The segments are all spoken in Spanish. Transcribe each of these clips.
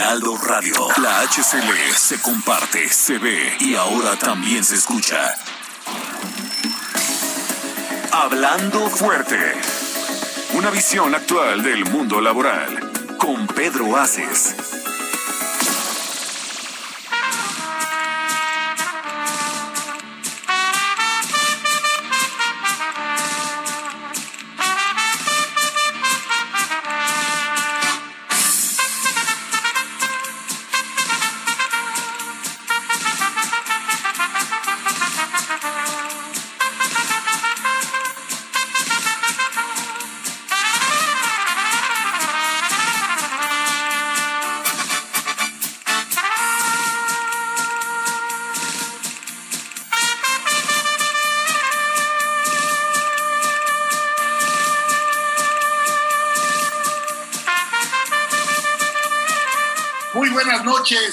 Heraldo Radio. La HCL se comparte, se ve y ahora también se escucha. Hablando fuerte. Una visión actual del mundo laboral. Con Pedro Aces.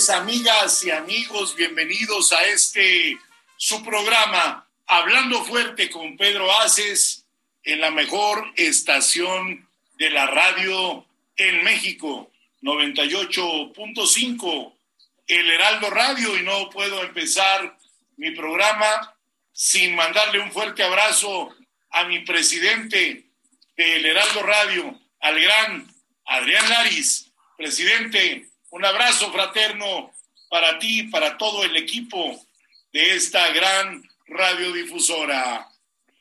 Amigas y amigos. Bienvenidos a este su programa Hablando Fuerte con Pedro Aces en la mejor estación de la radio en México, 98.5, el Heraldo Radio. Y no puedo empezar mi programa sin mandarle un fuerte abrazo a mi presidente del Heraldo Radio, al gran Adrián Laris, presidente un abrazo fraterno para ti, para todo el equipo de esta gran radiodifusora.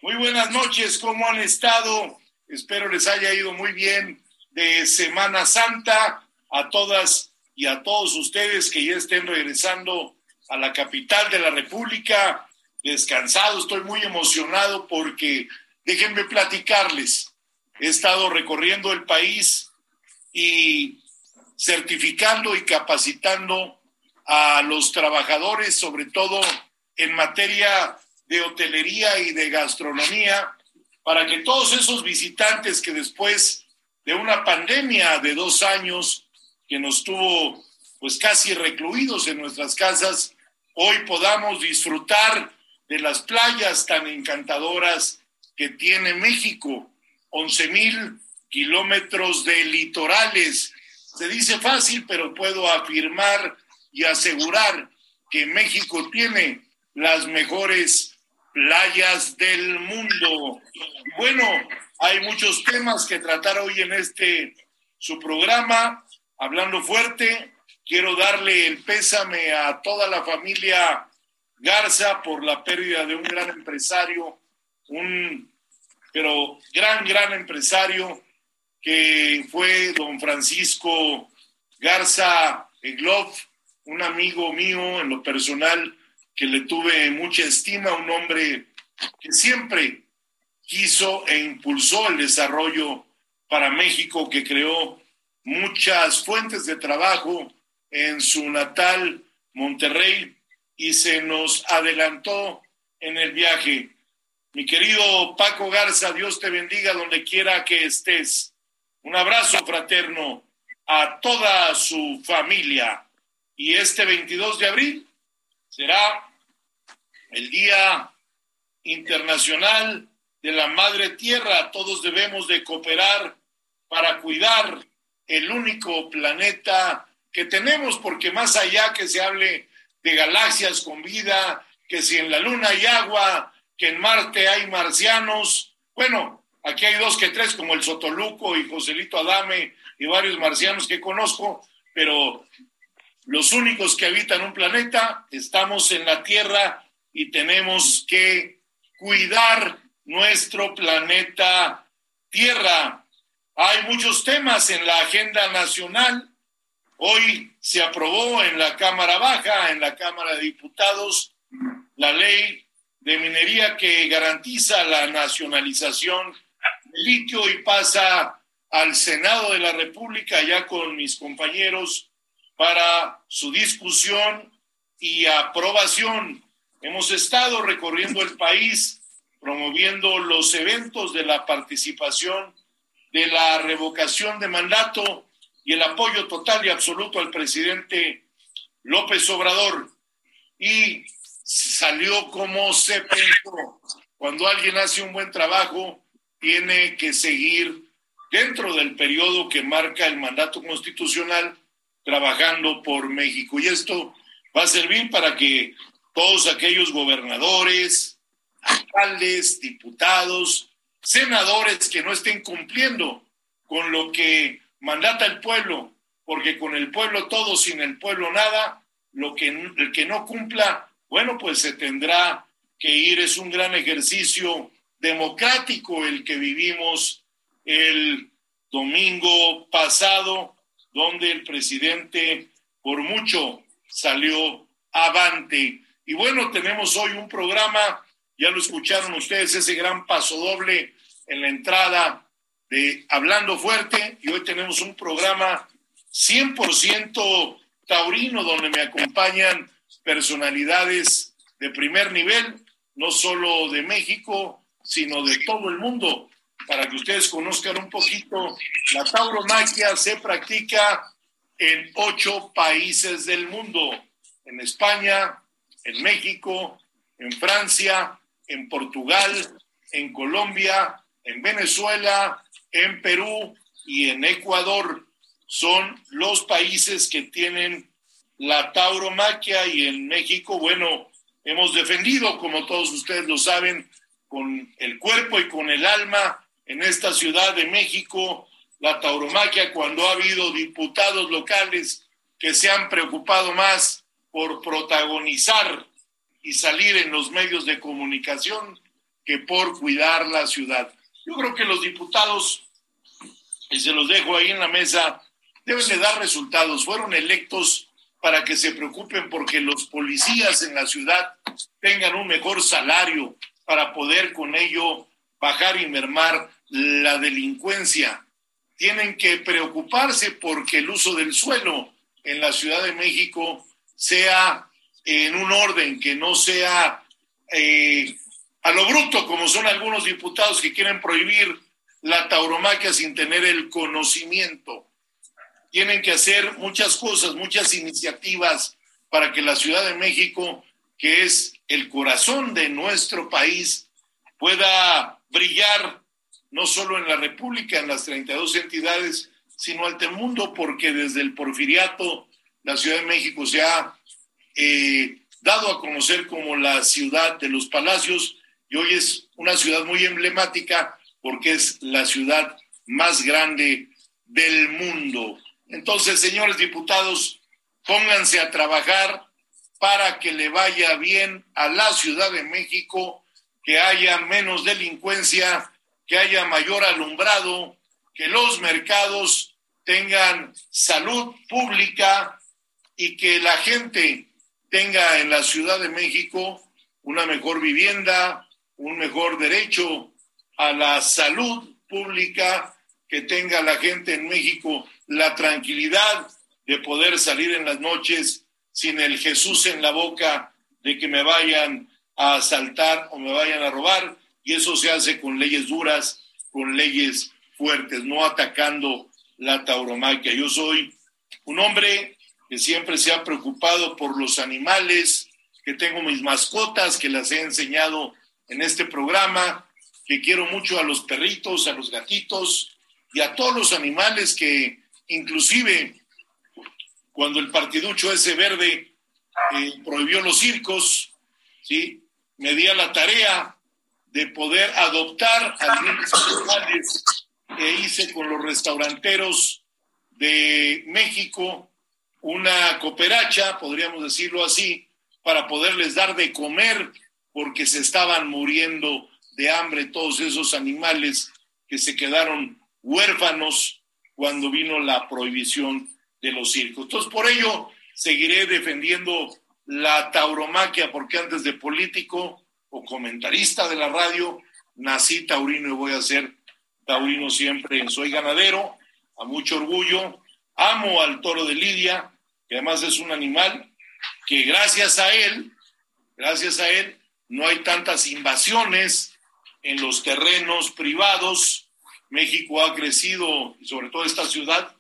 Muy buenas noches, ¿cómo han estado? Espero les haya ido muy bien de Semana Santa a todas y a todos ustedes que ya estén regresando a la capital de la República, descansado, estoy muy emocionado porque déjenme platicarles, he estado recorriendo el país y certificando y capacitando a los trabajadores, sobre todo en materia de hotelería y de gastronomía, para que todos esos visitantes que después de una pandemia de dos años que nos tuvo pues casi recluidos en nuestras casas, hoy podamos disfrutar de las playas tan encantadoras que tiene México, 11 mil kilómetros de litorales, se dice fácil, pero puedo afirmar y asegurar que México tiene las mejores playas del mundo. bueno, hay muchos temas que tratar hoy en este su programa, hablando fuerte. Quiero darle el pésame a toda la familia Garza por la pérdida de un gran empresario, un pero gran, gran empresario que fue don Francisco Garza Egloff, un amigo mío en lo personal que le tuve mucha estima, un hombre que siempre quiso e impulsó el desarrollo para México, que creó muchas fuentes de trabajo en su natal Monterrey y se nos adelantó en el viaje. Mi querido Paco Garza, Dios te bendiga donde quiera que estés. Un abrazo fraterno a toda su familia. Y este 22 de abril será el Día Internacional de la Madre Tierra. Todos debemos de cooperar para cuidar el único planeta que tenemos, porque más allá que se hable de galaxias con vida, que si en la Luna hay agua, que en Marte hay marcianos, bueno, Aquí hay dos que tres, como el Sotoluco y Joselito Adame y varios marcianos que conozco, pero los únicos que habitan un planeta estamos en la Tierra y tenemos que cuidar nuestro planeta Tierra. Hay muchos temas en la agenda nacional. Hoy se aprobó en la Cámara Baja, en la Cámara de Diputados, la ley de minería que garantiza la nacionalización litio y pasa al Senado de la República, ya con mis compañeros, para su discusión y aprobación. Hemos estado recorriendo el país promoviendo los eventos de la participación de la revocación de mandato y el apoyo total y absoluto al presidente López Obrador. Y salió como se pensó. Cuando alguien hace un buen trabajo, tiene que seguir dentro del periodo que marca el mandato constitucional trabajando por México. Y esto va a servir para que todos aquellos gobernadores, alcaldes, diputados, senadores que no estén cumpliendo con lo que mandata el pueblo, porque con el pueblo todo, sin el pueblo nada, lo que el que no cumpla, bueno, pues se tendrá que ir. Es un gran ejercicio democrático el que vivimos el domingo pasado, donde el presidente por mucho salió avante. Y bueno, tenemos hoy un programa, ya lo escucharon ustedes, ese gran paso doble en la entrada de Hablando Fuerte, y hoy tenemos un programa 100% taurino, donde me acompañan personalidades de primer nivel, no solo de México, sino de todo el mundo. Para que ustedes conozcan un poquito, la tauromaquia se practica en ocho países del mundo, en España, en México, en Francia, en Portugal, en Colombia, en Venezuela, en Perú y en Ecuador. Son los países que tienen la tauromaquia y en México, bueno, hemos defendido, como todos ustedes lo saben, con el cuerpo y con el alma en esta Ciudad de México, la tauromaquia cuando ha habido diputados locales que se han preocupado más por protagonizar y salir en los medios de comunicación que por cuidar la ciudad. Yo creo que los diputados, y se los dejo ahí en la mesa, deben de dar resultados. Fueron electos para que se preocupen porque los policías en la ciudad tengan un mejor salario para poder con ello bajar y mermar la delincuencia. Tienen que preocuparse porque el uso del suelo en la Ciudad de México sea en un orden que no sea eh, a lo bruto, como son algunos diputados que quieren prohibir la tauromaquia sin tener el conocimiento. Tienen que hacer muchas cosas, muchas iniciativas para que la Ciudad de México, que es el corazón de nuestro país, pueda brillar no solo en la República, en las 32 entidades, sino ante el mundo, porque desde el porfiriato la Ciudad de México se ha eh, dado a conocer como la ciudad de los palacios y hoy es una ciudad muy emblemática porque es la ciudad más grande del mundo. Entonces, señores diputados, pónganse a trabajar para que le vaya bien a la Ciudad de México, que haya menos delincuencia, que haya mayor alumbrado, que los mercados tengan salud pública y que la gente tenga en la Ciudad de México una mejor vivienda, un mejor derecho a la salud pública, que tenga la gente en México la tranquilidad de poder salir en las noches sin el Jesús en la boca de que me vayan a asaltar o me vayan a robar. Y eso se hace con leyes duras, con leyes fuertes, no atacando la tauromaquia. Yo soy un hombre que siempre se ha preocupado por los animales, que tengo mis mascotas, que las he enseñado en este programa, que quiero mucho a los perritos, a los gatitos y a todos los animales que inclusive cuando el partiducho ese verde eh, prohibió los circos, ¿sí? me di a la tarea de poder adoptar algunos animales que hice con los restauranteros de México, una cooperacha, podríamos decirlo así, para poderles dar de comer porque se estaban muriendo de hambre todos esos animales que se quedaron huérfanos cuando vino la prohibición de los circos. Entonces, por ello, seguiré defendiendo la tauromaquia, porque antes de político o comentarista de la radio, nací taurino y voy a ser taurino siempre. Soy ganadero, a mucho orgullo. Amo al toro de Lidia, que además es un animal que gracias a él, gracias a él, no hay tantas invasiones en los terrenos privados. México ha crecido, sobre todo esta ciudad,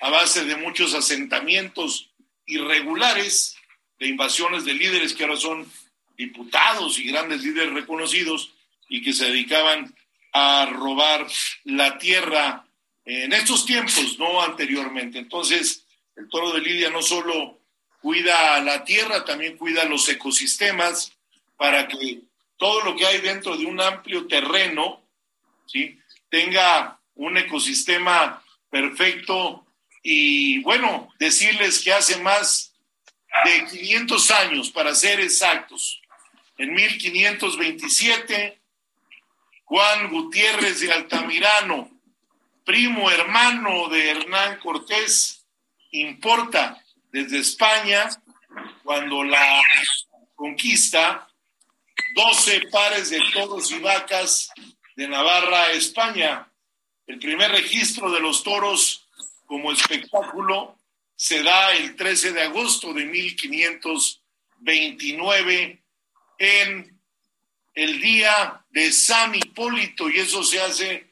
a base de muchos asentamientos irregulares de invasiones de líderes que ahora son diputados y grandes líderes reconocidos y que se dedicaban a robar la tierra en estos tiempos, no anteriormente. Entonces, el toro de Lidia no solo cuida la tierra, también cuida los ecosistemas para que todo lo que hay dentro de un amplio terreno, ¿sí? tenga un ecosistema perfecto y bueno, decirles que hace más de 500 años, para ser exactos, en 1527, Juan Gutiérrez de Altamirano, primo hermano de Hernán Cortés, importa desde España, cuando la conquista, 12 pares de toros y vacas de Navarra España. El primer registro de los toros como espectáculo se da el 13 de agosto de 1529 en el día de San Hipólito y eso se hace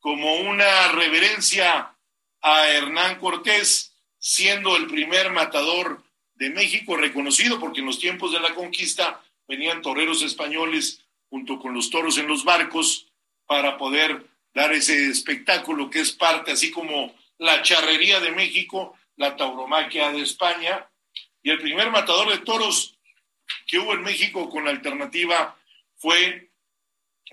como una reverencia a Hernán Cortés, siendo el primer matador de México reconocido, porque en los tiempos de la conquista venían toreros españoles junto con los toros en los barcos para poder dar ese espectáculo que es parte, así como la charrería de México, la tauromaquia de España, y el primer matador de toros que hubo en México con la alternativa fue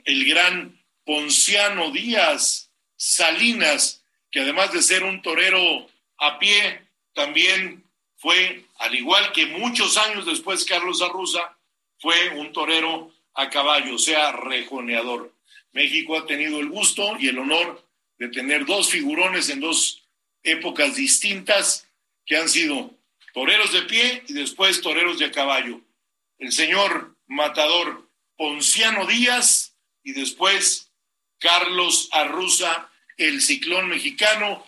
el gran Ponciano Díaz Salinas, que además de ser un torero a pie, también fue, al igual que muchos años después Carlos Arruza, fue un torero a caballo, o sea, rejoneador. México ha tenido el gusto y el honor de tener dos figurones en dos épocas distintas que han sido toreros de pie y después toreros de caballo. El señor matador Ponciano Díaz y después Carlos Arruza, el ciclón mexicano,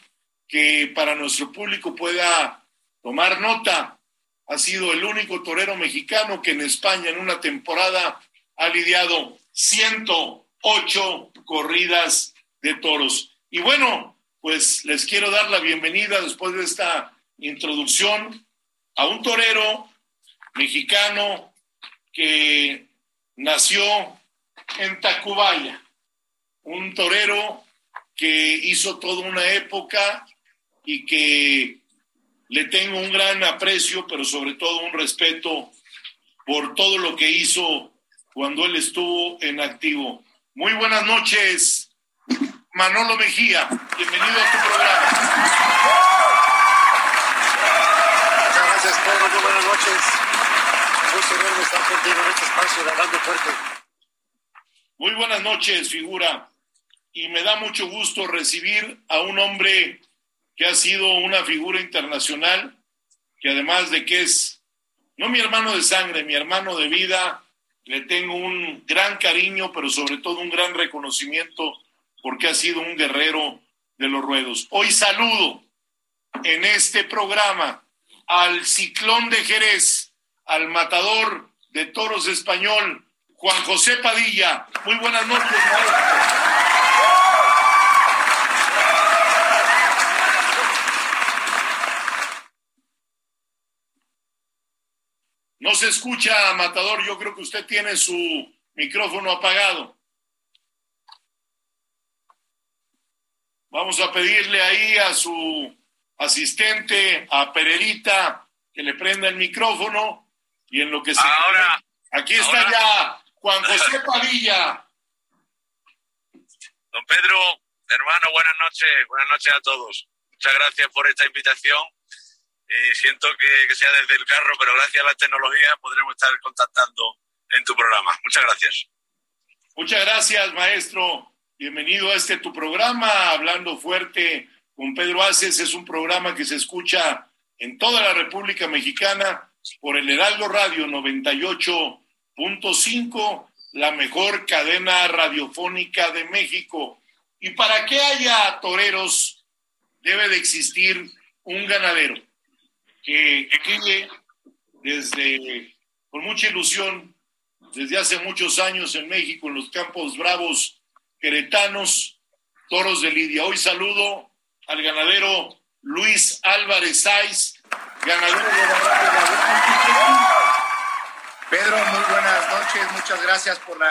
que para nuestro público pueda tomar nota, ha sido el único torero mexicano que en España en una temporada ha lidiado 108 corridas de toros. Y bueno, pues les quiero dar la bienvenida después de esta introducción a un torero mexicano que nació en Tacubaya, un torero que hizo toda una época y que le tengo un gran aprecio, pero sobre todo un respeto por todo lo que hizo cuando él estuvo en activo. Muy buenas noches, Manolo Mejía. Bienvenido a tu programa. Muchas gracias, Pedro. Muy buenas noches. Un gusto estar contigo en este espacio de Hablando Fuerte. Muy buenas noches, figura. Y me da mucho gusto recibir a un hombre que ha sido una figura internacional, que además de que es, no mi hermano de sangre, mi hermano de vida, le tengo un gran cariño, pero sobre todo un gran reconocimiento porque ha sido un guerrero de los ruedos. Hoy saludo en este programa al Ciclón de Jerez, al matador de toros español, Juan José Padilla. Muy buenas noches, maestro. No se escucha, Matador. Yo creo que usted tiene su micrófono apagado. Vamos a pedirle ahí a su asistente, a Pererita, que le prenda el micrófono y en lo que se... Ahora. Aquí está ya Juan José Padilla. Don Pedro, hermano, buenas noches, buenas noches a todos. Muchas gracias por esta invitación. Eh, siento que, que sea desde el carro, pero gracias a la tecnología podremos estar contactando en tu programa. Muchas gracias. Muchas gracias, maestro. Bienvenido a este tu programa, Hablando Fuerte con Pedro Aces. Es un programa que se escucha en toda la República Mexicana por el Heraldo Radio 98.5, la mejor cadena radiofónica de México. Y para que haya toreros, debe de existir un ganadero que críe desde, con mucha ilusión, desde hace muchos años en México, en los campos bravos queretanos, toros de Lidia. Hoy saludo al ganadero Luis Álvarez Saiz, ganador de la Pedro, muy buenas noches, muchas gracias por la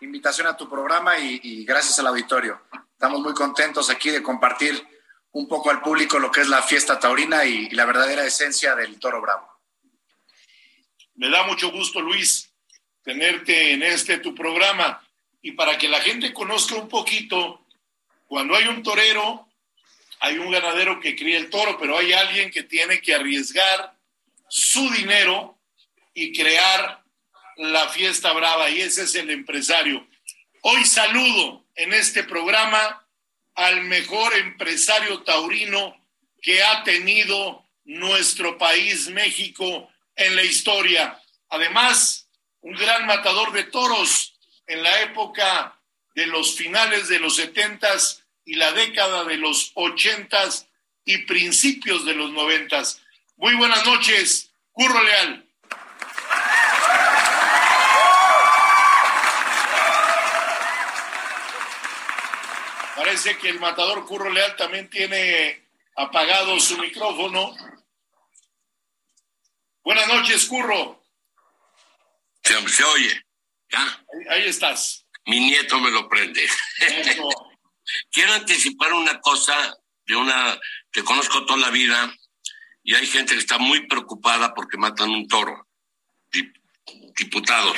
invitación a tu programa y, gracias al auditorio. Estamos muy contentos aquí de compartir un poco al público lo que es la fiesta taurina y, la verdadera esencia del toro bravo. Me da mucho gusto, Luis, tenerte en este tu programa. Y para que la gente conozca un poquito, cuando hay un torero, hay un ganadero que cría el toro, pero hay alguien que tiene que arriesgar su dinero y crear la fiesta brava, y ese es el empresario. Hoy saludo en este programa al mejor empresario taurino que ha tenido nuestro país, México, en la historia. Además, un gran matador de toros en la época de los finales de los setentas y la década de los ochentas y principios de los noventas. Muy buenas noches, Curro Leal. Parece que el matador Curro Leal también tiene apagado su micrófono. Buenas noches, Curro. Se, oye. ¿Ya? Ahí, estás. Mi nieto me lo prende. Quiero anticipar una cosa de una que conozco toda la vida y hay gente que está muy preocupada porque matan un toro, diputados,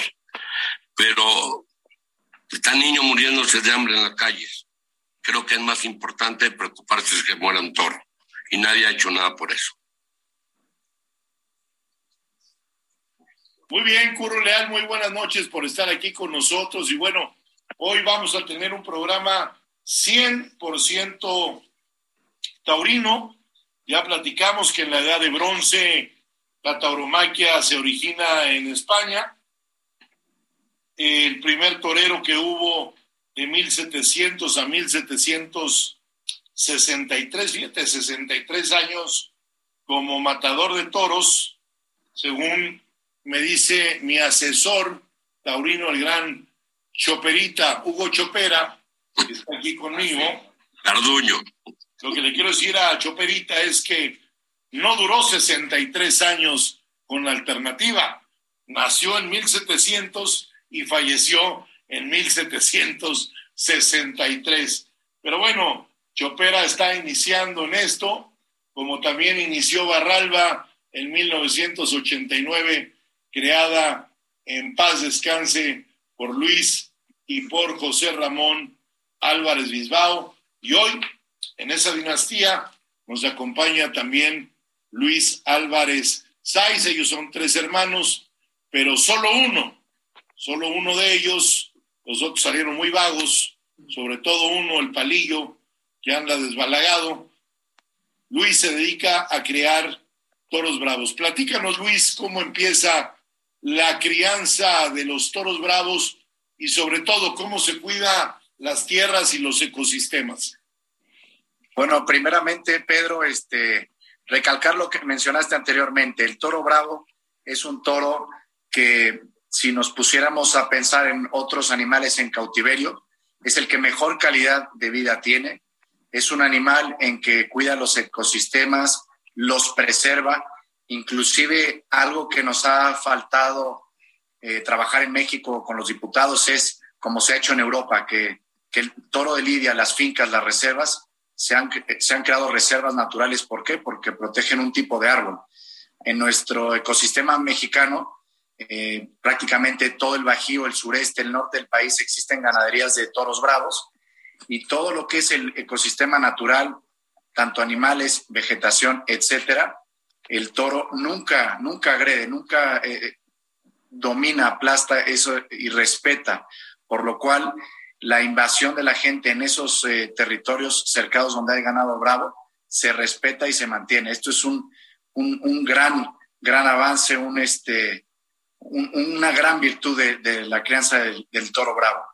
pero están niños muriéndose de hambre en las calles creo que es más importante preocuparse de que muera un toro. Y nadie ha hecho nada por eso. Muy bien, Curro Leal, muy buenas noches por estar aquí con nosotros. Y bueno, hoy vamos a tener un programa 100% taurino. Ya platicamos que en la edad de bronce la tauromaquia se origina en España. El primer torero que hubo de 1700 a 1763, fíjate, 63 años como matador de toros, según me dice mi asesor taurino, el gran Choperita, Hugo Chopera, que está aquí conmigo. Carduño. Lo que le quiero decir a Choperita es que no duró 63 años con la alternativa. Nació en 1700 y falleció en 1763. Pero bueno, Chopera está iniciando en esto, como también inició Barralba en 1989, creada en paz descanse por Luis y por José Ramón Álvarez Bisbao. Y hoy, en esa dinastía, nos acompaña también Luis Álvarez Sáiz. Ellos son tres hermanos, pero solo uno, solo uno de ellos los otros salieron muy vagos, sobre todo uno, el palillo, que anda desbalagado. Luis se dedica a crear toros bravos. Platícanos, Luis, cómo empieza la crianza de los toros bravos y sobre todo cómo se cuida las tierras y los ecosistemas. Bueno, primeramente, Pedro, este, recalcar lo que mencionaste anteriormente. El toro bravo es un toro que si nos pusiéramos a pensar en otros animales en cautiverio, es el que mejor calidad de vida tiene. Es un animal en que cuida los ecosistemas, los preserva, inclusive algo que nos ha faltado eh, trabajar en México con los diputados es como se ha hecho en Europa, que, que el toro de Lidia, las fincas, las reservas, se han, se han creado reservas naturales. ¿Por qué? Porque protegen un tipo de árbol. En nuestro ecosistema mexicano, eh, prácticamente todo el Bajío, el sureste, el norte del país existen ganaderías de toros bravos y todo lo que es el ecosistema natural, tanto animales, vegetación, etcétera, el toro nunca, nunca agrede, nunca eh, domina, aplasta eso y respeta, por lo cual la invasión de la gente en esos eh, territorios cercados donde hay ganado bravo se respeta y se mantiene. Esto es un, un gran, gran avance, un, este, una gran virtud de, la crianza del, toro bravo.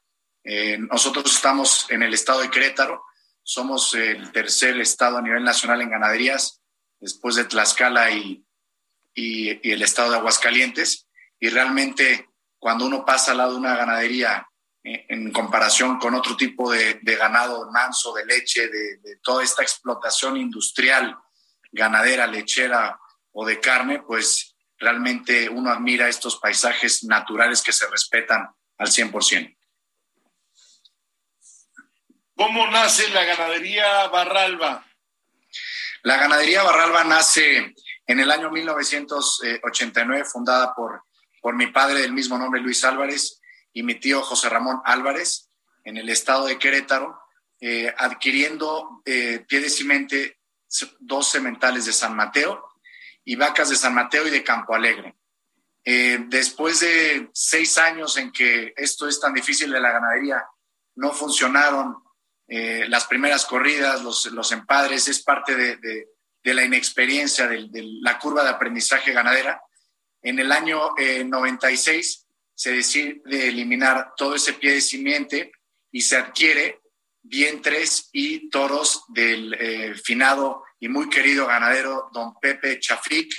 Eh, nosotros estamos en el estado de Querétaro, somos el tercer estado a nivel nacional en ganaderías, después de Tlaxcala y, y, el estado de Aguascalientes. Y realmente cuando uno pasa al lado de una ganadería eh, en comparación con otro tipo de, ganado manso, de leche, de, de, toda esta explotación industrial, ganadera, lechera o de carne, pues realmente uno admira estos paisajes naturales que se respetan al 100%. ¿Cómo nace la ganadería Barralba? La ganadería Barralba nace en el año 1989, fundada por, por mi padre del mismo nombre, Luis Álvarez, y mi tío José Ramón Álvarez, en el estado de Querétaro, eh, adquiriendo eh, piedes y mente dos cementales de San Mateo y vacas de San Mateo y de Campo Alegre. Eh, después de seis años en que esto es tan difícil de la ganadería, no funcionaron eh, las primeras corridas, los, los empadres, es parte de, de, la inexperiencia, de, la curva de aprendizaje ganadera. En el año 96 eh, se decide eliminar todo ese pie de simiente y se adquiere vientres y toros del eh, finado y muy querido ganadero don Pepe Chafric,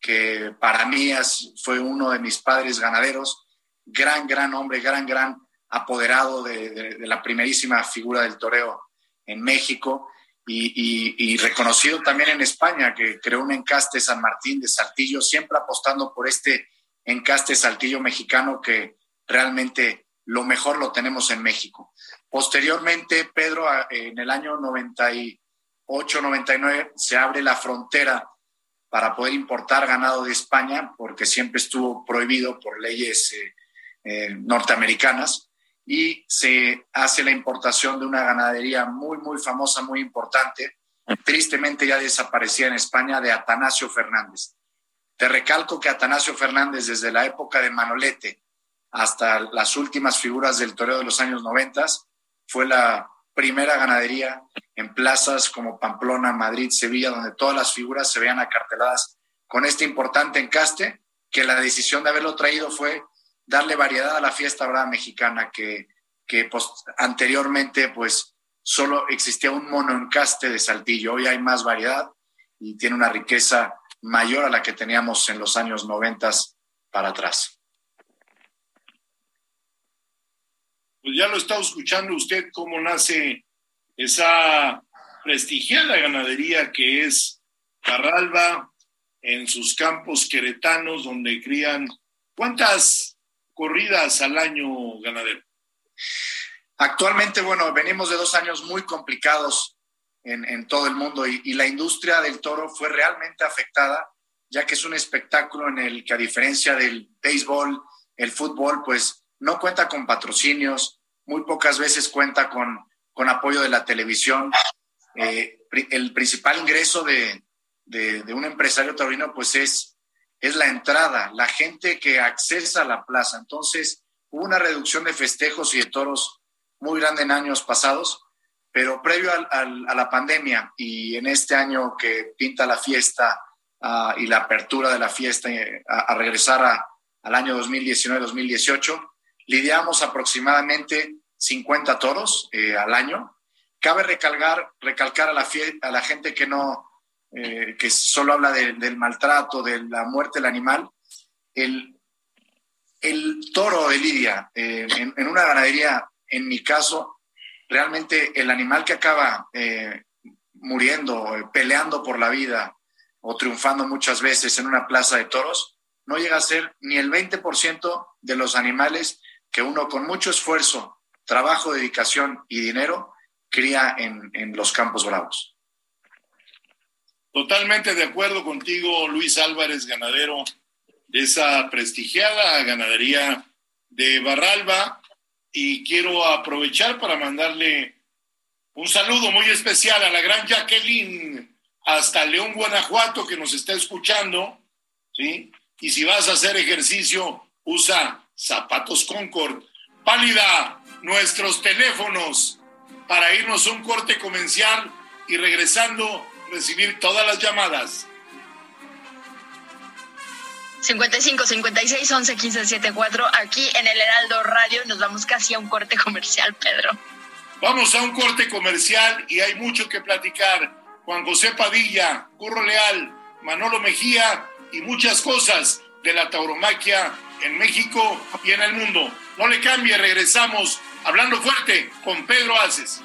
que para mí fue uno de mis padres ganaderos, gran, gran hombre, gran, gran apoderado de, la primerísima figura del toreo en México y, reconocido también en España, que creó un encaste San Martín de Saltillo, siempre apostando por este encaste Saltillo mexicano que realmente lo mejor lo tenemos en México. Posteriormente, Pedro, en el año 98, 99, se abre la frontera para poder importar ganado de España, porque siempre estuvo prohibido por leyes eh, eh, norteamericanas y se hace la importación de una ganadería muy, muy famosa, muy importante, tristemente ya desaparecida en España, de Atanasio Fernández. Te recalco que Atanasio Fernández, desde la época de Manolete hasta las últimas figuras del toreo de los años 90, fue la primera ganadería en plazas como Pamplona, Madrid, Sevilla, donde todas las figuras se veían acarteladas con este importante encaste, que la decisión de haberlo traído fue darle variedad a la fiesta brava mexicana que, que pues, anteriormente pues solo existía un monoencaste de saltillo. Hoy hay más variedad y tiene una riqueza mayor a la que teníamos en los años noventas para atrás. Pues ya lo está escuchando usted cómo nace esa prestigiada ganadería que es Carralba en sus campos queretanos donde crían ¿cuántas corridas al año ganadero? Actualmente, bueno, venimos de dos años muy complicados en, todo el mundo y, la industria del toro fue realmente afectada, ya que es un espectáculo en el que a diferencia del béisbol, el fútbol, pues no cuenta con patrocinios, muy pocas veces cuenta con, con apoyo de la televisión. Eh, el principal ingreso de, de, de un empresario taurino, pues es es la entrada, la gente que accesa a la plaza. Entonces, hubo una reducción de festejos y de toros muy grande en años pasados, pero previo a la pandemia y en este año que pinta la fiesta ah, y la apertura de la fiesta eh, a, regresar al año 2019-2018, lidiamos aproximadamente 50 toros eh, al año. Cabe recalcar, recalcar a, la a la gente que no, eh, que solo habla del maltrato, de la muerte del animal, el, toro de Lidia, eh, en, una ganadería, en mi caso, realmente el animal que acaba eh, muriendo, peleando por la vida o triunfando muchas veces en una plaza de toros, no llega a ser ni el 20% de los animales que uno con mucho esfuerzo, trabajo, dedicación y dinero cría en los campos bravos. Totalmente de acuerdo contigo, Luis Álvarez, ganadero de esa prestigiada ganadería de Barralba. Y quiero aprovechar para mandarle un saludo muy especial a la gran Jacqueline hasta León, Guanajuato, que nos está escuchando. ¿sí? Y si vas a hacer ejercicio, usa zapatos Concord. Pálida, nuestros teléfonos para irnos a un corte comercial y regresando recibir todas las llamadas. 55 56 11 15 74 aquí en el Heraldo Radio. Nos vamos casi a un corte comercial, Pedro. Vamos a un corte comercial y hay mucho que platicar. Juan José Padilla, Curro Leal, Manolo Mejía y muchas cosas de la tauromaquia en México y en el mundo. No le cambie, regresamos hablando fuerte con Pedro Aces.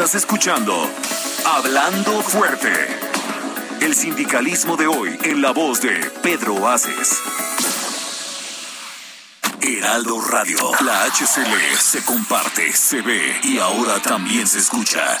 Estás escuchando Hablando Fuerte. El sindicalismo de hoy en la voz de Pedro Aces. Heraldo Radio. La HCL se comparte, se ve y ahora también se escucha.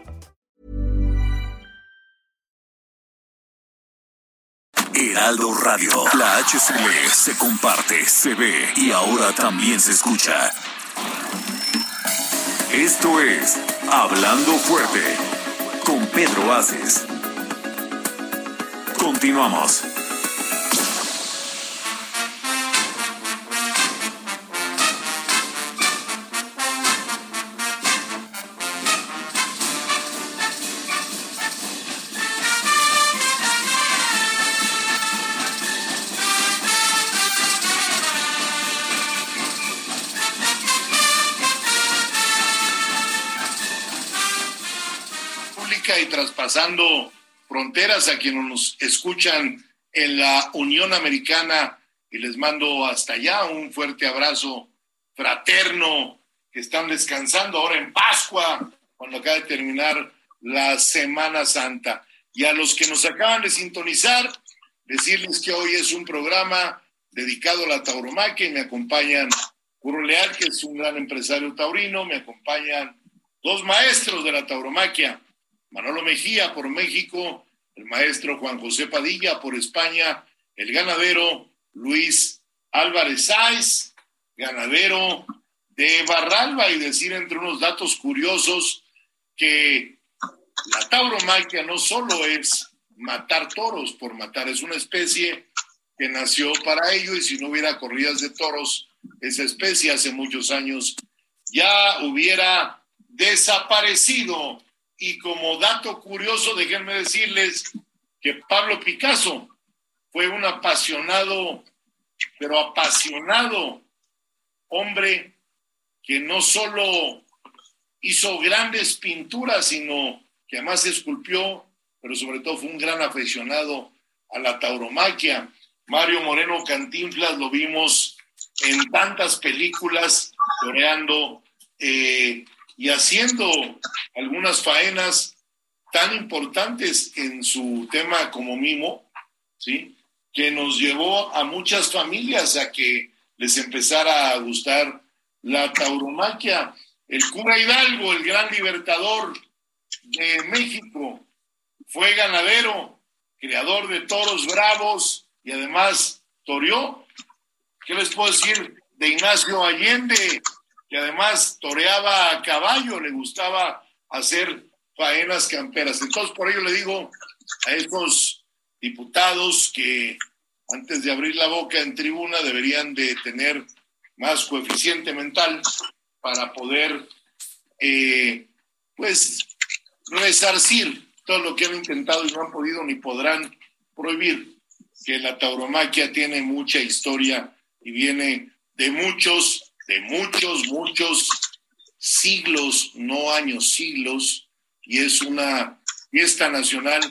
Heraldo Radio. La HCL se comparte, se ve y ahora también se escucha. Esto es Hablando Fuerte con Pedro Aces. Continuamos. Traspasando fronteras a quienes nos escuchan en la Unión Americana y les mando hasta allá un fuerte abrazo fraterno que están descansando ahora en Pascua cuando acaba de terminar la Semana Santa. Y a los que nos acaban de sintonizar, decirles que hoy es un programa dedicado a la tauromaquia y me acompañan Curro Leal, que es un gran empresario taurino, me acompañan dos maestros de la tauromaquia, Manolo Mejía por México, el maestro Juan José Padilla por España, el ganadero Luis Álvarez Sáiz, ganadero de Barralba, y decir entre unos datos curiosos que la tauromaquia no solo es matar toros por matar, es una especie que nació para ello y si no hubiera corridas de toros, esa especie hace muchos años ya hubiera desaparecido y como dato curioso, déjenme decirles que Pablo Picasso fue un apasionado, pero apasionado hombre que no solo hizo grandes pinturas, sino que además esculpió, pero sobre todo fue un gran aficionado a la tauromaquia. Mario Moreno Cantinflas lo vimos en tantas películas, toreando eh, y haciendo algunas faenas tan importantes en su tema como mimo, ¿sí? que nos llevó a muchas familias a que les empezara a gustar la tauromaquia. El cura Hidalgo, el gran libertador de México, fue ganadero, creador de toros bravos y además toreó. ¿Qué les puedo decir de Ignacio Allende, que además toreaba a caballo, le gustaba hacer faenas camperas. Entonces, por ello le digo a estos diputados que antes de abrir la boca en tribuna deberían de tener más coeficiente mental para poder, eh, pues, resarcir todo lo que han intentado y no han podido ni podrán prohibir, que la tauromaquia tiene mucha historia y viene de muchos de muchos, muchos siglos, no años, siglos, y es una fiesta nacional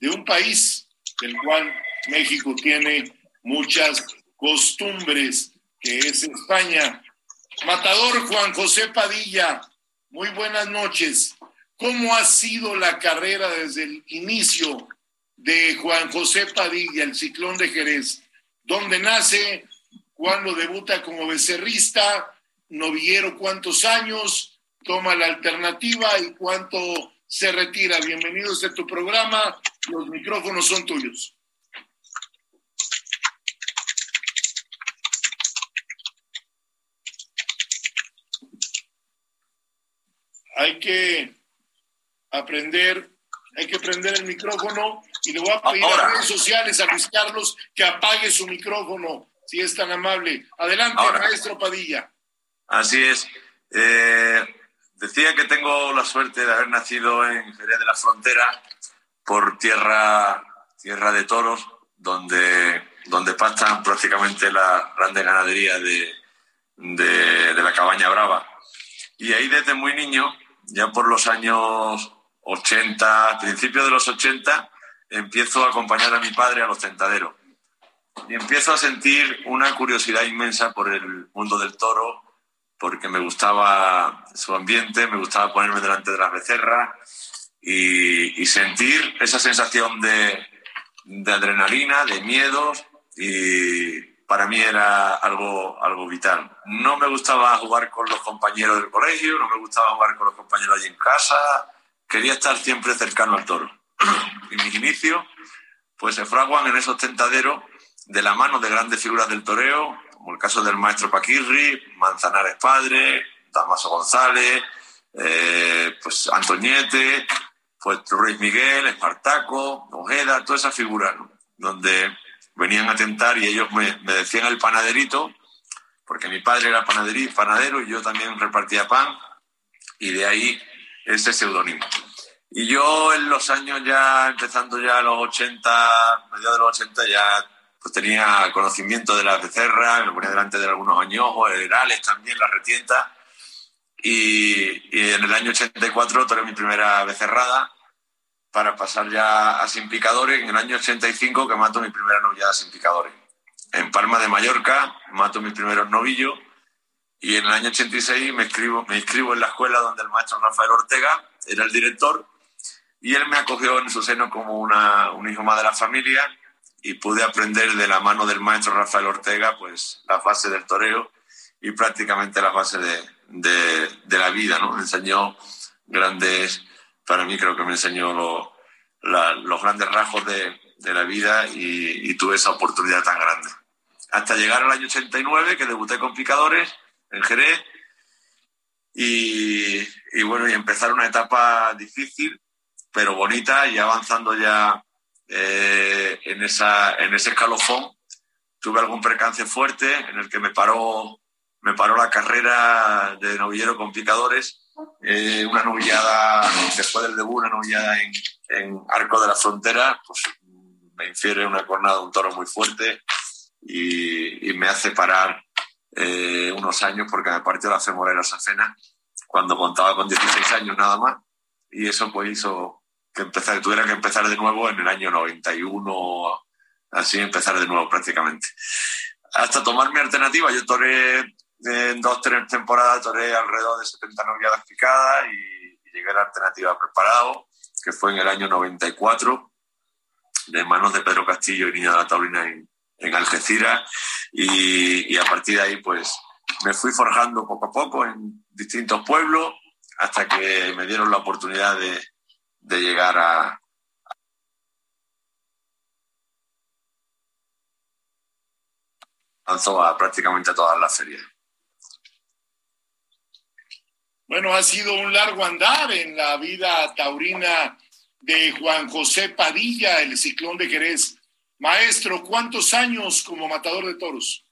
de un país del cual México tiene muchas costumbres, que es España. Matador Juan José Padilla, muy buenas noches. ¿Cómo ha sido la carrera desde el inicio de Juan José Padilla, el ciclón de Jerez? ¿Dónde nace? ¿Cuándo debuta como becerrista? ¿Novillero cuántos años? ¿Toma la alternativa y cuánto se retira? Bienvenidos a tu programa. Los micrófonos son tuyos. hay que aprender, hay que prender el micrófono y le voy a pedir a las redes sociales a Luis Carlos que apague su micrófono, si es tan amable. Adelante, maestro Padilla. Así es. Eh, decía que tengo la suerte de haber nacido en Jerez de la Frontera por tierra, tierra de toros, donde, donde pastan prácticamente la grande ganadería de, de, de la cabaña brava. Y ahí desde muy niño ya por los años 80, principios de los 80, empiezo a acompañar a mi padre a los tentaderos. Y empiezo a sentir una curiosidad inmensa por el mundo del toro, porque me gustaba su ambiente, me gustaba ponerme delante de las becerras y, sentir esa sensación de, de adrenalina, de miedos y para mí era algo, algo vital. No me gustaba jugar con los compañeros del colegio, no me gustaba jugar con los compañeros allí en casa, quería estar siempre cercano al toro. y mis inicios pues se fraguan en esos tentaderos de la mano de grandes figuras del toreo, como el caso del maestro Paquirri, Manzanares Padre, Damaso González, eh, pues Antoñete, pues Ruiz Miguel, Espartaco, Ojeda, todas esas figuras, donde venían a tentar y ellos me, decían el panaderito, porque mi padre era panadero y yo también repartía pan, y de ahí ese seudónimo. Y yo en los años ya, empezando ya a los 80, mediados de los 80, ya pues tenía conocimiento de las becerras, me ponía delante de algunos añojos, herales también, las retientas. Y, y, en el año 84 tuve mi primera becerrada para pasar ya a Sin Picadores en el año 85 que mato mi primera novillada Sin Picadores. En Palma de Mallorca mato mis primeros novillos y en el año 86 me, escribo, me inscribo en la escuela donde el maestro Rafael Ortega era el director y él me acogió en su seno como una, un hijo más de la familia y pude aprender de la mano del maestro Rafael Ortega pues la fase del toreo y prácticamente la base de, de, de la vida, ¿no? Me enseñó grandes para mí creo que me enseñó los grandes rasgos de, la vida y, tuve esa oportunidad tan grande. Hasta llegar al año 89, que debuté con Picadores en Jerez, y, bueno, y empezar una etapa difícil, pero bonita, y avanzando ya eh, en, esa, en ese escalofón, tuve algún percance fuerte en el que me paró, me paró la carrera de novillero con Picadores eh, una novillada, después del debut, una novillada en, Arco de la Frontera, pues me infiere una cornada de un toro muy fuerte y, me hace parar eh, unos años porque me partió la femorera esa cena cuando contaba con 16 años nada más y eso pues hizo que empezar, tuviera que empezar de nuevo en el año 91, así empezar de nuevo prácticamente. Hasta tomar mi alternativa, yo toré en dos, tres temporadas toré alrededor de 70 noviadas picadas y, llegué a la alternativa preparado, que fue en el año 94, de manos de Pedro Castillo y Niño de la Taurina en, Algeciras. Y, a partir de ahí, pues me fui forjando poco a poco en distintos pueblos hasta que me dieron la oportunidad de, de llegar a, lanzó a prácticamente todas las ferias. Bueno, ha sido un largo andar en la vida taurina de Juan José Padilla, el ciclón de Jerez. Maestro, ¿cuántos años como matador de toros?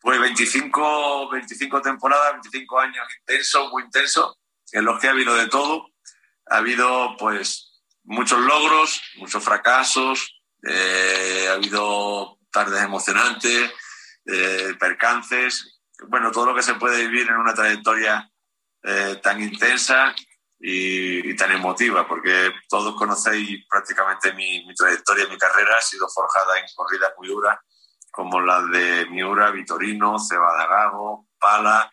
Pues 25, 25 temporadas, 25 años intensos, muy intensos, en los que ha habido de todo. Ha habido pues muchos logros, muchos fracasos, eh, ha habido tardes emocionantes, eh, percances, bueno, todo lo que se puede vivir en una trayectoria eh, tan intensa y, tan emotiva, porque todos conocéis prácticamente mi, mi, trayectoria, mi carrera. Ha sido forjada en corridas muy duras, como las de Miura, Vitorino, Cebada Gago, Pala,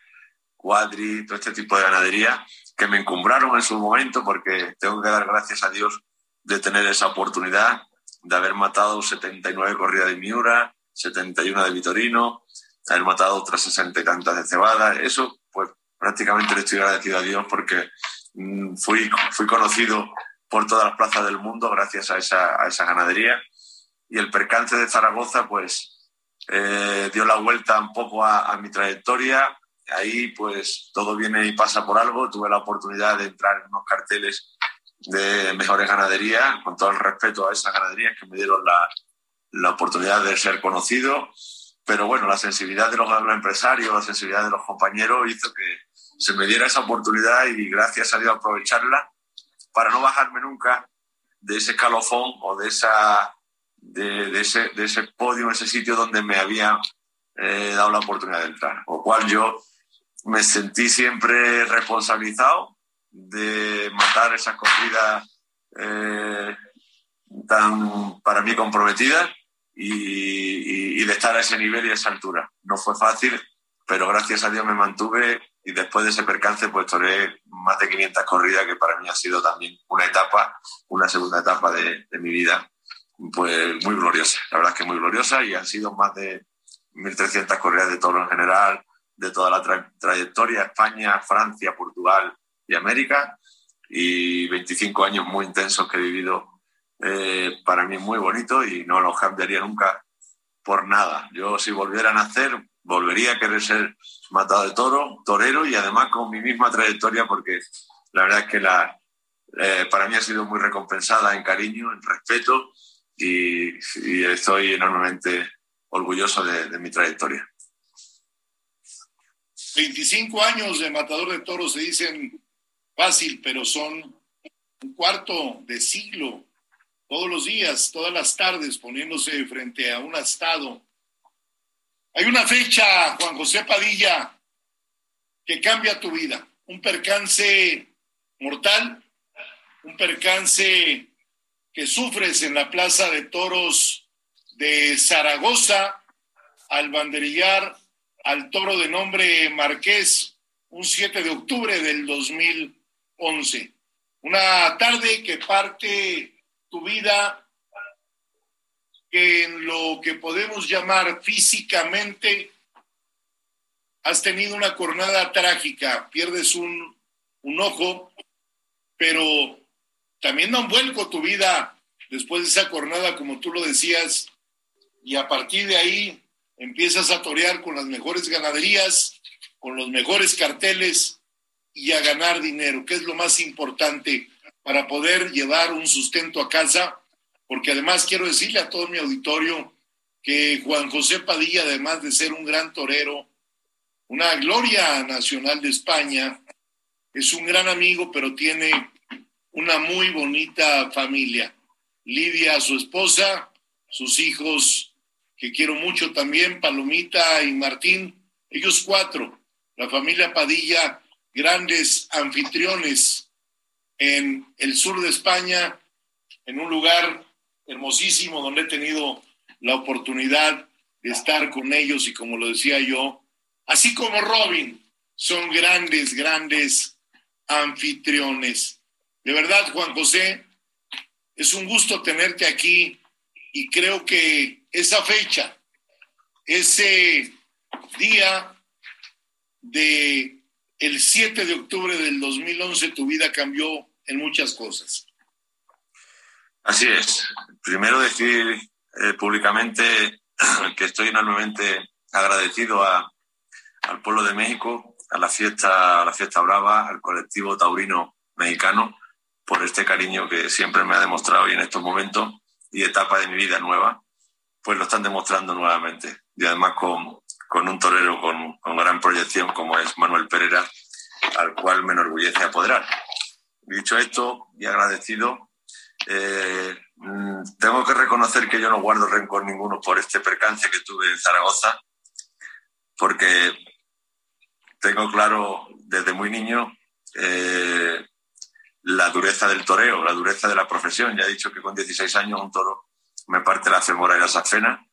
Cuadri, todo este tipo de ganadería, que me encumbraron en su momento, porque tengo que dar gracias a Dios de tener esa oportunidad de haber matado 79 corridas de Miura, 71 de Vitorino, haber matado otras 60 y tantas de Cebada. Eso, pues prácticamente le estoy agradecido a Dios porque mm, fui, fui conocido por todas las plazas del mundo gracias a esa, a esa ganadería. Y el percance de Zaragoza, pues eh, dio la vuelta un poco a, a, mi trayectoria. Ahí, pues todo viene y pasa por algo. Tuve la oportunidad de entrar en unos carteles de mejores ganaderías, con todo el respeto a esas ganaderías que me dieron la, la oportunidad de ser conocido. Pero bueno, la sensibilidad de los empresarios, la sensibilidad de los compañeros hizo que se me diera esa oportunidad y gracias a Dios aprovecharla para no bajarme nunca de ese calofón o de, esa, de, de ese, de ese podio, ese sitio donde me había eh, dado la oportunidad de entrar. Lo cual yo me sentí siempre responsabilizado de matar esas corridas eh, tan para mí comprometidas y, de estar a ese nivel y a esa altura. No fue fácil, pero gracias a Dios me mantuve y después de ese percance pues toré más de 500 corridas que para mí ha sido también una etapa, una segunda etapa de, de mi vida pues muy gloriosa. La verdad es que muy gloriosa y han sido más de 1.300 corridas de toro en general, de toda la tra trayectoria, España, Francia, Portugal y América, y 25 años muy intensos que he vivido eh, para mí muy bonito y no los cambiaría nunca por nada. Yo si volviera a nacer, volvería a querer ser matado de toro, torero y además con mi misma trayectoria porque la verdad es que la, eh, para mí ha sido muy recompensada en cariño, en respeto y, estoy enormemente orgulloso de mi trayectoria. 25 años de matador de toros se dicen fácil, pero son un cuarto de siglo, todos los días, todas las tardes, poniéndose frente a un astado. Hay una fecha, Juan José Padilla, que cambia tu vida. Un percance mortal, un percance que sufres en la Plaza de Toros de Zaragoza, al banderillar al toro de nombre Marqués, un 7 de octubre del 2000 11. Una tarde que parte tu vida en lo que podemos llamar físicamente has tenido una jornada trágica, pierdes un, un ojo, pero también da un vuelco tu vida después de esa jornada, como tú lo decías, y a partir de ahí empiezas a torear con las mejores ganaderías, con los mejores carteles, y a ganar dinero, que es lo más importante para poder llevar un sustento a casa, porque además quiero decirle a todo mi auditorio que Juan José Padilla, además de ser un gran torero, una gloria nacional de España, es un gran amigo, pero tiene una muy bonita familia. Lidia, su esposa, sus hijos, que quiero mucho también, Palomita y Martín, ellos cuatro, la familia Padilla grandes anfitriones en el sur de España, en un lugar hermosísimo donde he tenido la oportunidad de estar con ellos y como lo decía yo, así como Robin, son grandes, grandes anfitriones. De verdad, Juan José, es un gusto tenerte aquí y creo que esa fecha, ese día de el 7 de octubre del 2011 tu vida cambió en muchas cosas. Así es. Primero decir eh, públicamente que estoy enormemente agradecido a, al pueblo de México, a la fiesta, a la fiesta brava, al colectivo taurino mexicano por este cariño que siempre me ha demostrado y en estos momentos y etapa de mi vida nueva, pues lo están demostrando nuevamente. Y además con, con un torero con, gran proyección como es Manuel Pereira, al cual me enorgullece apoderar. Dicho esto y agradecido, eh, mm, tengo que reconocer que yo no guardo rencor ninguno por este percance que tuve en Zaragoza, porque tengo claro desde muy niño eh, la dureza del toreo, la dureza de la profesión. Ya he dicho que con 16 años un toro me parte la femora y la safena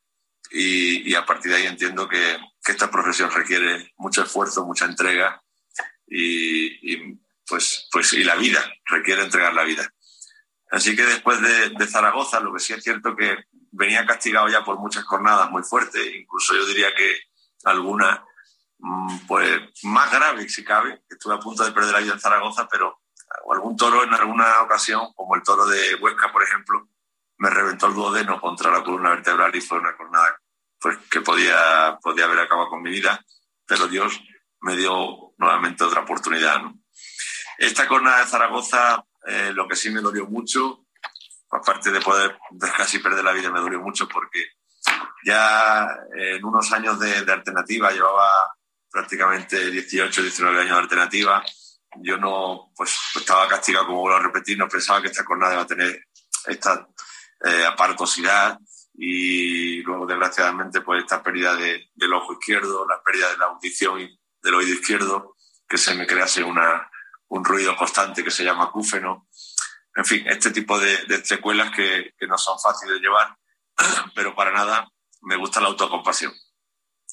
y, a partir de ahí entiendo que, esta profesión requiere mucho esfuerzo, mucha entrega y, pues, pues, y la vida, requiere entregar la vida. Así que después de, Zaragoza, lo que sí es cierto que venía castigado ya por muchas jornadas muy fuertes, incluso yo diría que alguna mm, pues más grave si cabe, estuve a punto de perder la vida en Zaragoza, pero algún toro en alguna ocasión, como el toro de Huesca, por ejemplo, me reventó el duodeno contra la columna vertebral y fue una jornada pues, que podía, podía haber acabado con mi vida, pero Dios me dio nuevamente otra oportunidad. Esta jornada de Zaragoza, eh, lo que sí me dolió mucho, aparte de poder casi perder la vida, me dolió mucho porque ya en unos años de, de alternativa, llevaba prácticamente 18, 19 años de alternativa, yo no, pues estaba castigado, como vuelvo a repetir, no pensaba que esta jornada iba a tener esta eh, apartosidad y luego, desgraciadamente, pues esta pérdida del ojo izquierdo, la pérdida de la audición y del oído izquierdo, que se me crease una, un ruido constante que se llama acúfeno. En fin, este tipo de, secuelas que, que no son fáciles de llevar, pero para nada me gusta la autocompasión.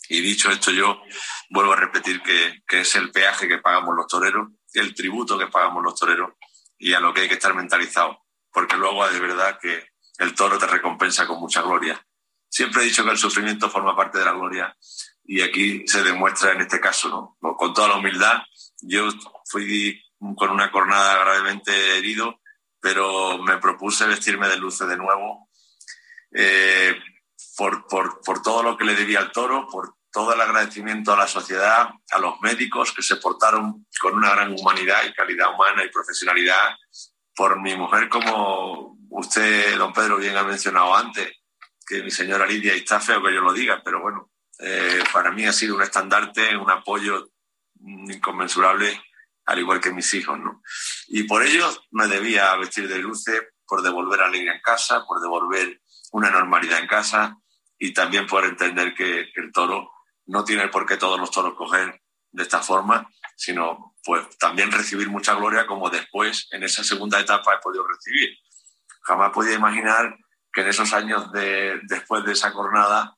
Y dicho esto, yo vuelvo a repetir que, que, es el peaje que pagamos los toreros, el tributo que pagamos los toreros y a lo que hay que estar mentalizado. Porque luego de verdad que el toro te recompensa con mucha gloria. Siempre he dicho que el sufrimiento forma parte de la gloria y aquí se demuestra en este caso, ¿no? Con toda la humildad, yo fui con una cornada gravemente herido, pero me propuse vestirme de luces de nuevo eh, por, por, por todo lo que le debía al toro, por todo el agradecimiento a la sociedad, a los médicos que se portaron con una gran humanidad y calidad humana y profesionalidad, por mi mujer como usted, don Pedro, bien ha mencionado antes, que mi señora Lidia, está feo que yo lo diga, pero bueno, eh, para mí ha sido un estandarte, un apoyo inconmensurable, al igual que mis hijos, ¿no? Y por ello me debía vestir de luces, por devolver alegría en casa, por devolver una normalidad en casa y también por entender que, que el toro no tiene por qué todos los toros coger de esta forma, sino pues también recibir mucha gloria como después en esa segunda etapa he podido recibir jamás podía imaginar que en esos años de, después de esa jornada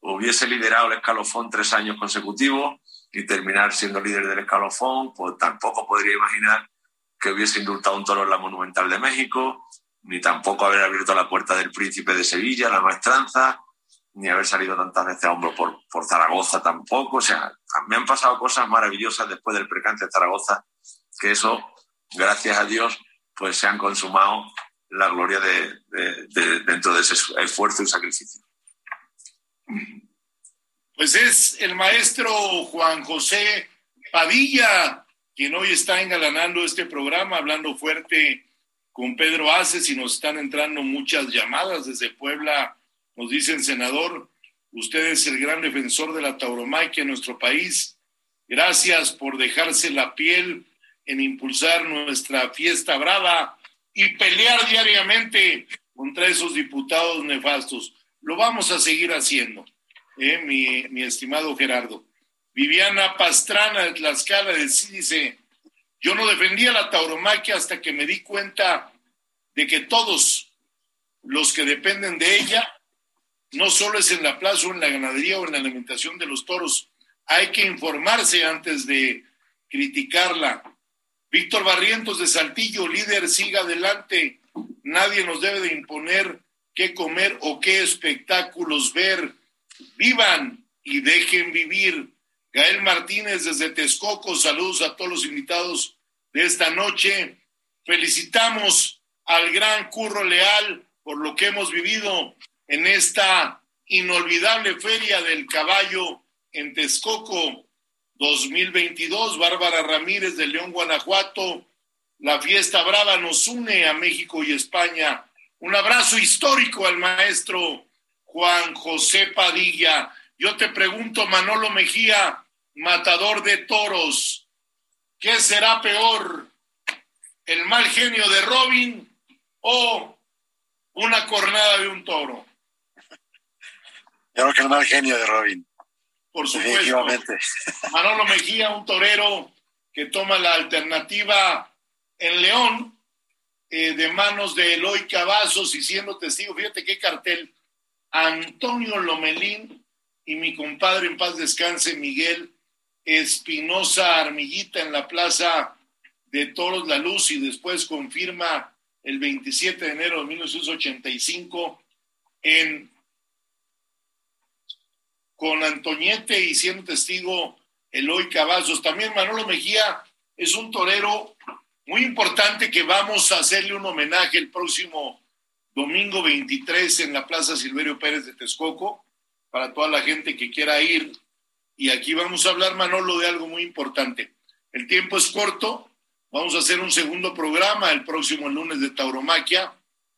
hubiese liderado el escalofón tres años consecutivos y terminar siendo líder del escalofón, pues tampoco podría imaginar que hubiese indultado un toro en la Monumental de México, ni tampoco haber abierto la puerta del Príncipe de Sevilla, la maestranza, ni haber salido tantas veces a hombro por, por Zaragoza tampoco. O sea, me han pasado cosas maravillosas después del precante de Zaragoza, que eso, gracias a Dios, pues se han consumado la gloria de, dentro de ese esfuerzo y sacrificio. Pues es el maestro Juan José Padilla quien hoy está engalanando este programa, hablando fuerte con Pedro Aces y nos están entrando muchas llamadas desde Puebla. Nos dicen, senador, usted es el gran defensor de la tauromaquia en nuestro país. Gracias por dejarse la piel en impulsar nuestra fiesta brava y pelear diariamente contra esos diputados nefastos. Lo vamos a seguir haciendo, ¿eh? mi, estimado Gerardo. Viviana Pastrana de Tlaxcala dice, yo no defendía la tauromaquia hasta que me di cuenta de que todos los que dependen de ella, no solo es en la plaza o en la ganadería o en la alimentación de los toros, hay que informarse antes de criticarla Víctor Barrientos de Saltillo, líder, siga adelante. Nadie nos debe de imponer qué comer o qué espectáculos ver. Vivan y dejen vivir. Gael Martínez desde Texcoco, saludos a todos los invitados de esta noche. Felicitamos al gran Curro Leal por lo que hemos vivido en esta inolvidable feria del caballo en Texcoco. 2022. Bárbara Ramírez de León, Guanajuato. La fiesta brava nos une a México y España. Un abrazo histórico al maestro Juan José Padilla. Yo te pregunto, Manolo Mejía, matador de toros, ¿qué será peor? ¿El mal genio de Robin o una cornada de un toro? Yo creo que el mal genio de Robin. Por supuesto. Manolo Mejía, un torero que toma la alternativa en León, eh, de manos de Eloy Cavazos y siendo testigo, fíjate qué cartel, Antonio Lomelín y mi compadre en paz descanse, Miguel Espinosa Armillita en la Plaza de Toros La Luz y después confirma el 27 de enero de 1985 en con Antoñete y siendo testigo Eloy Cavazos. También Manolo Mejía es un torero muy importante que vamos a hacerle un homenaje el próximo domingo 23 en la Plaza Silverio Pérez de Texcoco para toda la gente que quiera ir. Y aquí vamos a hablar, Manolo, de algo muy importante. El tiempo es corto. Vamos a hacer un segundo programa el próximo lunes de Tauromaquia,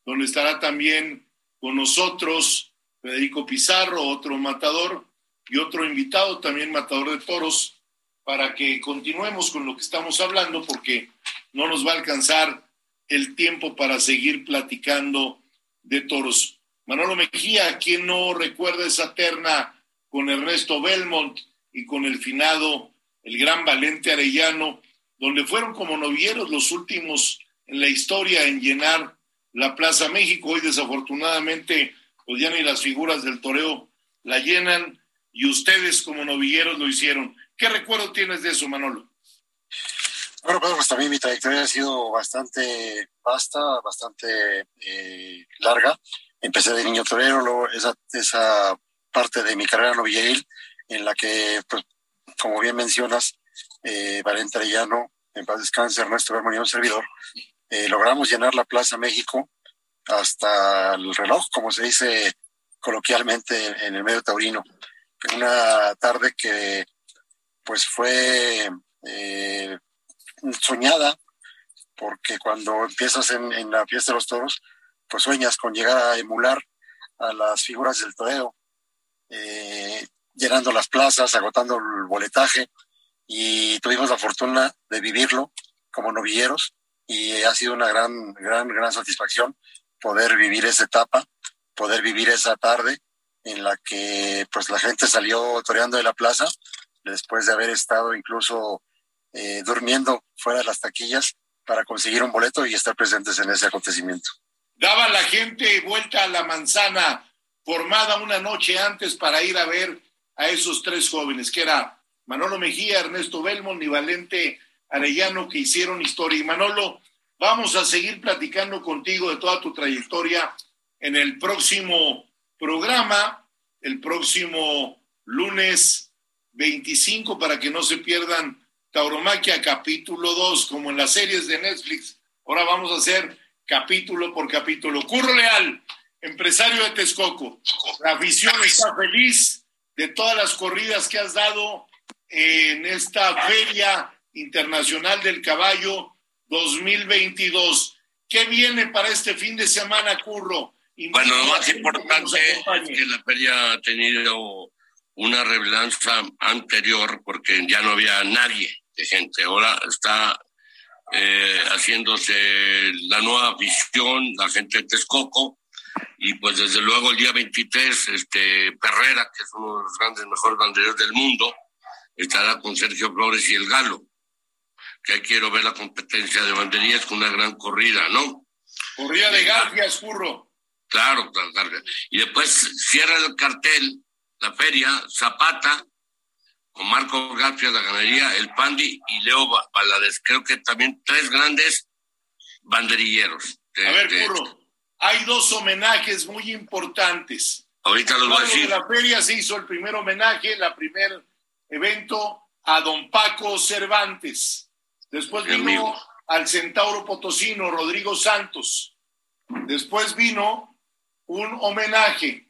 donde estará también con nosotros Federico Pizarro, otro matador, y otro invitado, también matador de toros, para que continuemos con lo que estamos hablando, porque no nos va a alcanzar el tiempo para seguir platicando de toros. Manolo Mejía, ¿quién no recuerda esa terna con Ernesto Belmont y con el finado, el gran Valente Arellano, donde fueron como novieros los últimos en la historia en llenar la Plaza México? Hoy desafortunadamente, pues ya ni las figuras del toreo la llenan y ustedes como novilleros lo hicieron. ¿Qué recuerdo tienes de eso, Manolo? Bueno, Pedro, pues también mi trayectoria ha sido bastante vasta, bastante eh, larga. Empecé de niño torero, luego esa, esa parte de mi carrera novilleril en la que, pues, como bien mencionas, eh, Valente Arellano, en paz descanse, Ernesto y un servidor, eh, logramos llenar la Plaza México hasta el reloj, como se dice coloquialmente en el medio taurino una tarde que pues fue eh, soñada, porque cuando empiezas en, la fiesta de los toros, pues sueñas con llegar a emular a las figuras del toreo, eh, llenando las plazas, agotando el boletaje, y tuvimos la fortuna de vivirlo como novilleros, y ha sido una gran, gran, gran satisfacción poder vivir esa etapa, poder vivir esa tarde en la que pues la gente salió toreando de la plaza después de haber estado incluso eh, durmiendo fuera de las taquillas para conseguir un boleto y estar presentes en ese acontecimiento. Daba la gente vuelta a la manzana formada una noche antes para ir a ver a esos tres jóvenes, que era Manolo Mejía, Ernesto Belmont y Valente Arellano, que hicieron historia. Y Manolo, vamos a seguir platicando contigo de toda tu trayectoria en el próximo programa el próximo lunes 25 para que no se pierdan Tauromaquia capítulo 2, como en las series de Netflix. Ahora vamos a hacer capítulo por capítulo. Curro Leal, empresario de Texcoco. La visión está feliz de todas las corridas que has dado en esta Feria Internacional del Caballo 2022. ¿Qué viene para este fin de semana, Curro? Bueno, lo más importante es que la feria ha tenido una relevancia anterior porque ya no había nadie de gente. Ahora está eh, haciéndose la nueva visión, la gente de Texcoco, y pues desde luego el día 23, este Perrera, que es uno de los grandes, mejores banderos del mundo, estará con Sergio Flores y el Galo, que quiero ver la competencia de banderías con una gran corrida, ¿no? Corrida de garfias, curro. Claro, Y después cierra el cartel, la feria, Zapata, con Marco García, la ganadería, el Pandi y Leo Valadez. Creo que también tres grandes banderilleros. a ver, Curro, hay dos homenajes muy importantes. Ahorita los voy a decir. En la feria se hizo el primer homenaje, el primer evento a don Paco Cervantes. Después vino al centauro potosino Rodrigo Santos. Después vino un homenaje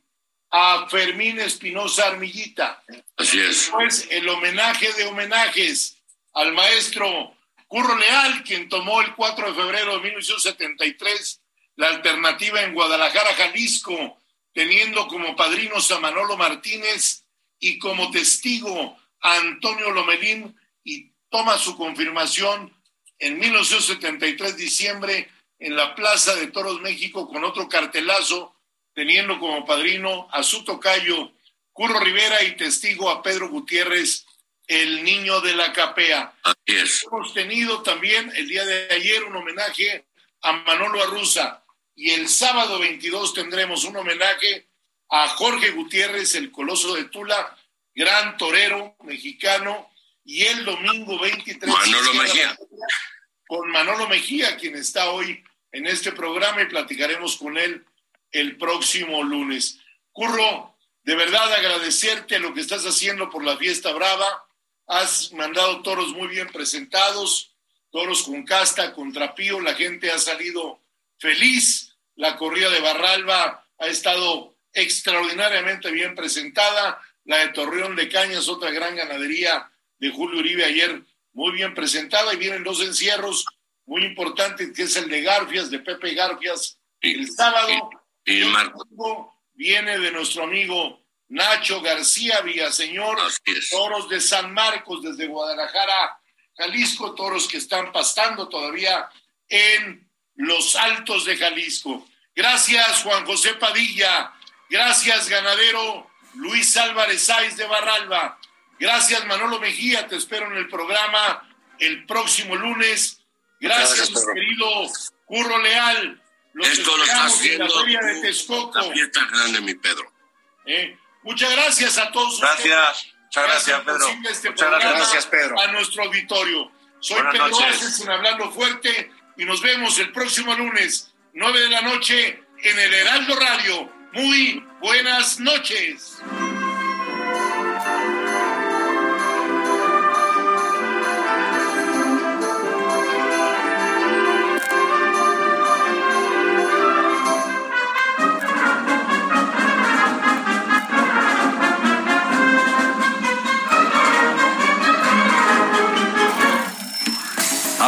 a Fermín Espinosa Armillita. Así es. Después el homenaje de homenajes al maestro Curro Leal, quien tomó el 4 de febrero de 1973 la alternativa en Guadalajara, Jalisco, teniendo como padrinos a Manolo Martínez y como testigo a Antonio Lomelín y toma su confirmación en 1973, diciembre, en la Plaza de Toros México con otro cartelazo teniendo como padrino a su tocayo Curro Rivera y testigo a Pedro Gutiérrez, el niño de la capea. Hemos tenido también el día de ayer un homenaje a Manolo Arruza y el sábado 22 tendremos un homenaje a Jorge Gutiérrez, el coloso de Tula, gran torero mexicano, y el domingo 23 Manolo Mejía. con Manolo Mejía, quien está hoy en este programa y platicaremos con él el próximo lunes. Curro, de verdad agradecerte lo que estás haciendo por la fiesta brava. Has mandado toros muy bien presentados, toros con casta, con trapío, la gente ha salido feliz. La corrida de Barralba ha estado extraordinariamente bien presentada. La de Torreón de Cañas, otra gran ganadería de Julio Uribe ayer, muy bien presentada. Y vienen dos encierros muy importantes, que es el de Garfias, de Pepe Garfias, el sábado. Y, viene de nuestro amigo Nacho García Villaseñor, toros de San Marcos desde Guadalajara, Jalisco, toros que están pastando todavía en los altos de Jalisco. Gracias, Juan José Padilla. Gracias, ganadero Luis Álvarez Sáiz de Barralba. Gracias, Manolo Mejía. Te espero en el programa el próximo lunes. Gracias, querido Curro Leal. Esto lo está haciendo la, fiesta grande, mi Pedro. Eh, muchas gracias a todos. Gracias. Muchas gracias, Pedro. Este muchas gracias, Pedro. A nuestro auditorio. Soy Pedro Aces, Hablando Fuerte, y nos vemos el próximo lunes, 9 de la noche, en el Heraldo Radio. Muy buenas noches.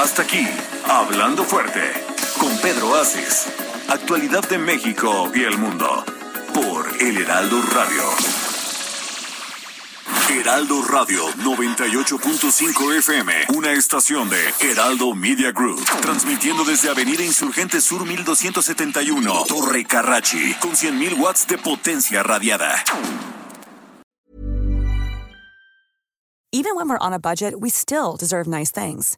Hasta aquí, Hablando Fuerte, con Pedro Aces. Actualidad de México y el mundo, por El Heraldo Radio. Heraldo Radio 98.5 FM, una estación de Heraldo Media Group, transmitiendo desde Avenida Insurgente Sur 1271, Torre Carrachi, con 100.000 watts de potencia radiada. Even when we're on a budget, we still deserve nice things.